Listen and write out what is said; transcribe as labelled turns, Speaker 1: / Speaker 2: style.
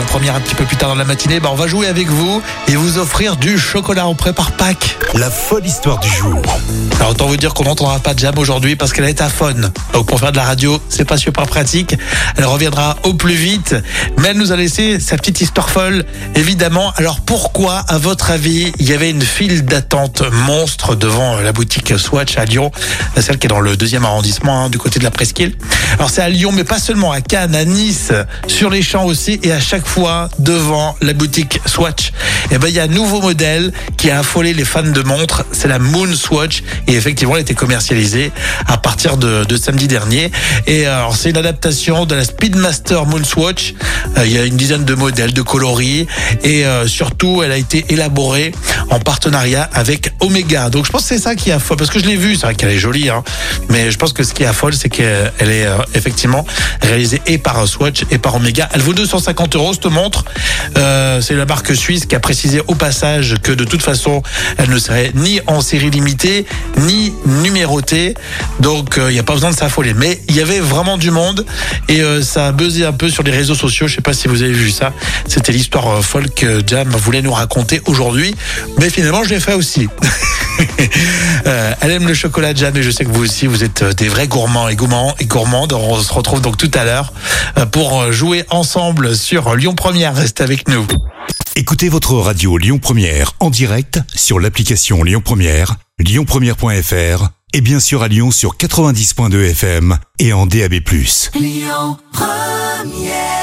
Speaker 1: un petit peu plus tard dans la matinée, bah on va jouer avec vous et vous offrir du chocolat. On prépare Pâques.
Speaker 2: La folle histoire du jour.
Speaker 1: Alors autant vous dire qu'on n'entendra pas de jam aujourd'hui parce qu'elle est à faune. Donc pour faire de la radio, c'est pas super pratique. Elle reviendra au plus vite, mais elle nous a laissé sa petite histoire folle, évidemment. Alors pourquoi, à votre avis, il y avait une file d'attente monstre devant la boutique Swatch à Lyon, celle qui est dans le deuxième arrondissement, hein, du côté de la Presqu'île? Alors c'est à Lyon, mais pas seulement, à Cannes, à Nice, sur les champs aussi, et à chaque fois devant la boutique Swatch. Et ben il y a un nouveau modèle qui a affolé les fans de montres, c'est la Moon Swatch, et effectivement elle a été commercialisée à partir de, samedi dernier. Et euh, alors c'est une adaptation de la Speedmaster Moon Swatch. Euh, il y a une dizaine de modèles, de coloris, et euh, surtout elle a été élaborée en partenariat avec Omega. Donc je pense que c'est ça qui affole, parce que je l'ai vue, c'est vrai qu'elle est jolie, hein, mais je pense que ce qui affole, c'est qu'elle est effectivement réalisée et par Swatch et par Omega. Elle vaut 250 euros montre. Euh, c'est la marque suisse qui a précisé au passage que de toute façon, elle ne serait ni en série limitée ni numérotée. Donc il n'y a pas besoin de s'affoler. Mais il y avait vraiment du monde et euh, ça a buzzé un peu sur les réseaux sociaux. Je sais pas si vous avez vu ça. C'était l'histoire euh, folle que Jam voulait nous raconter aujourd'hui. Mais finalement, je l'ai fait aussi. Euh, elle aime le chocolat Jam et je sais que vous aussi, vous êtes euh, des vrais gourmands et gourmands et gourmandes. On se retrouve donc tout à l'heure euh, pour jouer ensemble sur Lyon Première. Restez avec nous.
Speaker 2: Écoutez votre radio Lyon Première en direct sur l'application Lyon Première, lyonpremière.fr et bien sûr à Lyon sur 90.2 FM et en DAB+.
Speaker 1: Lyon Première